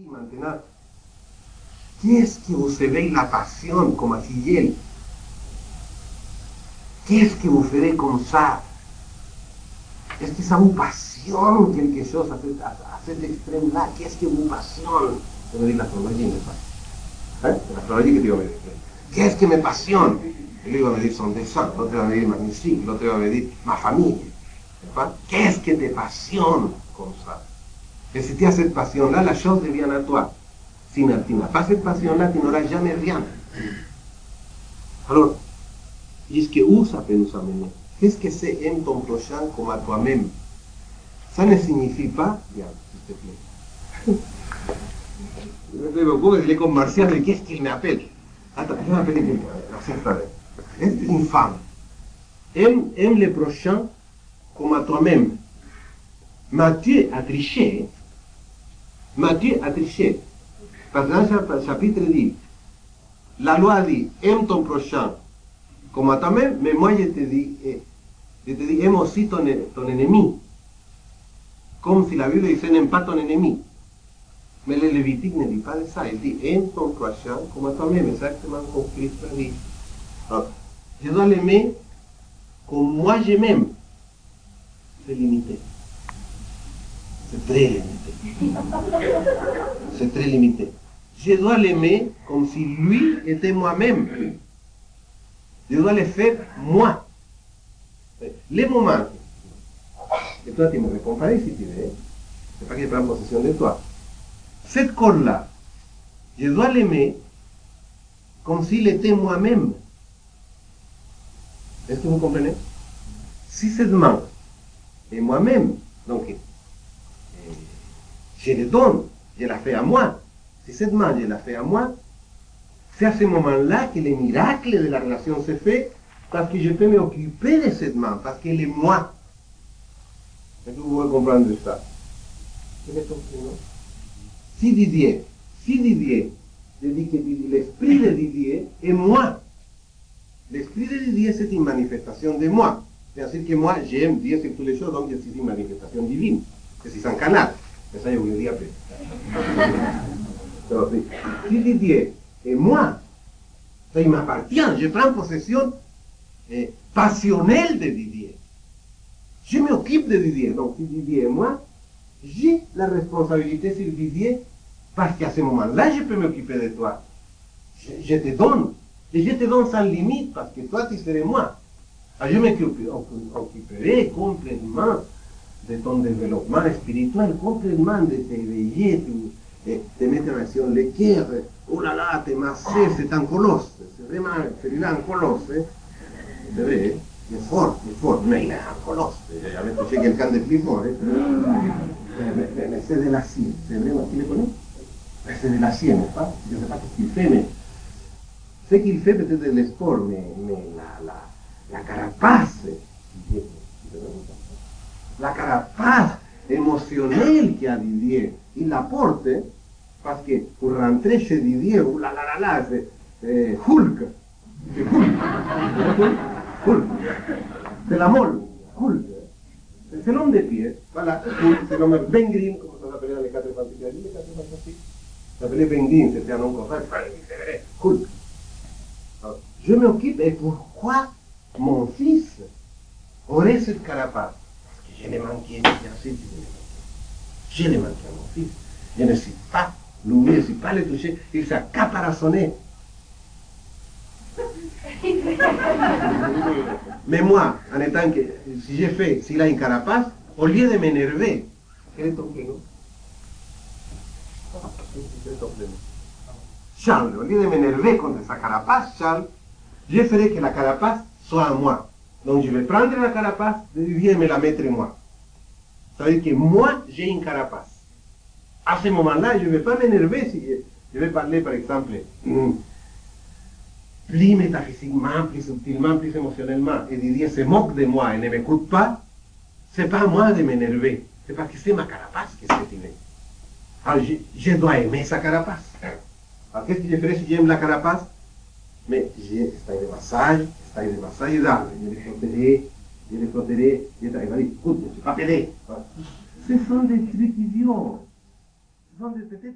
ici maintenant, qu'est-ce que vous éveille la passion comme à Fidel? Qu'est-ce que vous ferez comme ça Est-ce que ça vous passionne quelque chose à cet, à, cet extrême-là Qu'est-ce que vous passionne Je vais dire la astrologie, n'est pas hein? L'astrologie que tu vas me dire. Qu'est-ce que me passionne Et lui va me dire son dessin, l'autre va me dire ma musique, l'autre va me dire ma famille. Qu'est-ce que te passionne comme ça Et si tu as cette passion-là, la chose devient à toi. Si tu n'as pas cette passion-là, tu n'auras jamais rien. Alors, jusqu'à où ça peut nous amener? Qu'est-ce que c'est aimer ton prochain comme à toi-même? Ça ne signifie pas, bien, s'il te plaît. Je me fais beaucoup, je l'ai comme Martial, mais qu'est-ce qu'il m'appelle? Attends, je vais m'appeler quelqu'un. C'est une femme? Aime, aime le prochain comme à toi-même. Matthieu a triché. Matthieu a triché. Parce que le chapitre dit, la loi dit, aime ton prochain comme à toi-même, mais moi je te dis, je te dis, aime aussi ton, ennemi. Comme si la Bible disait, n'aime pas ton ennemi. Mais le Lévitique ne dit pas ça. Il dit, aime ton prochain comme à toi-même, exactement comme Christ a dit. Alors, je dois l'aimer comme moi je m'aime c'est limité. C'est très limité. C'est très limité. Je dois l'aimer comme si lui était moi-même. Je dois le faire moi. Les moments et toi tu me pas si tu veux, c'est pas que je prends possession de toi. Cette corps-là, je dois l'aimer comme s'il était moi-même. Est-ce que vous comprenez? Si cette main et moi-même. Donc, je le donne, je la fais à moi. Si cette main, je la fais à moi, c'est à ce moment-là que le miracle de la relation se fait parce que je peux m'occuper de cette main, parce qu'elle est moi. Est-ce que vous pouvez comprendre ça? Si Didier, si Didier, je dis que l'esprit de Didier est moi. L'esprit de Didier, c'est une manifestation de moi. C'est-à-dire que moi, j'aime Dieu sur toutes les choses, donc je suis une manifestation divine. Je suis un canal. Voulais dire après. si Didier est moi, ça il m'appartient, je prends possession eh, passionnelle de Didier. Je m'occupe de Didier. Donc si Didier est moi, j'ai la responsabilité sur Didier parce qu'à ce moment-là, je peux m'occuper de toi. Je, te donne. Et je te donne sans limite parce que toi, tu serais moi. Ah, je m'occuperai complètement de ton développement spirituel, complètement de tes veillées, de, de mettre en action le cœur. Oh là là, t'es massé, c'est un colosse. C'est vraiment, celui-là, un colosse. Hein. C'est vrai, il est fort, il est fort, mais il est un colosse. J'avais touché quelqu'un de plus fort. Mais, c'est de l'acier, c'est vraiment, tu le connais C'est de l'acier, n'est-ce pas Je ne sais pas ce qu'il fait, mais ce qu'il de la, la la carapace, la carapace émotionnelle qu'il a Didier, il l'apporte parce que pour rentrer chez Didier, oh là là là là, c'est eh, Hulk, c'est Hulk, Hulk, c'est la molle, Hulk, c'est l'homme de pied, voilà, c'est l'homme Ben Green, comme ça s'appelait dans les quatre fantastiques, les quatre s'appelait Ben Green, c'était un nom comme ça, Hulk. Alors, je m'occupe, et pourquoi mon fils aurait cette carapace. Je l'ai manqué, Je l'ai manqué à mon fils. Je ne suis pas l'oublier, je ne suis pas le toucher. Il s'est caparaçonné. Mais moi, en étant que, si j'ai fait, s'il a une carapace, au lieu de m'énerver, est prénom Charles, au lieu de m'énerver contre sa carapace, Charles, je ferai que la carapace soit à moi. Donc je vais prendre la carapace Dieu et me la mettre moi. Ça veut dire que moi, j'ai une carapace. À ce moment-là, je ne vais pas m'énerver si je, vais parler, par exemple, hmm, plus métaphysiquement, plus subtilement, plus émotionnellement, et Didier se moque de moi et ne m'écoute pas, c'est pas à moi de m'énerver, c'est parce que c'est ma carapace qui s'est tirée. Alors je, je, dois aimer sa carapace. Alors qu'est-ce que je ferai si j'aime la carapace? Mais j'ai de massage, está de massage ayudable, je les protéger, je les protéger, je les protéger, écoute, je ne pas. Ce sont des trucs idiots. Ce sont des peut-être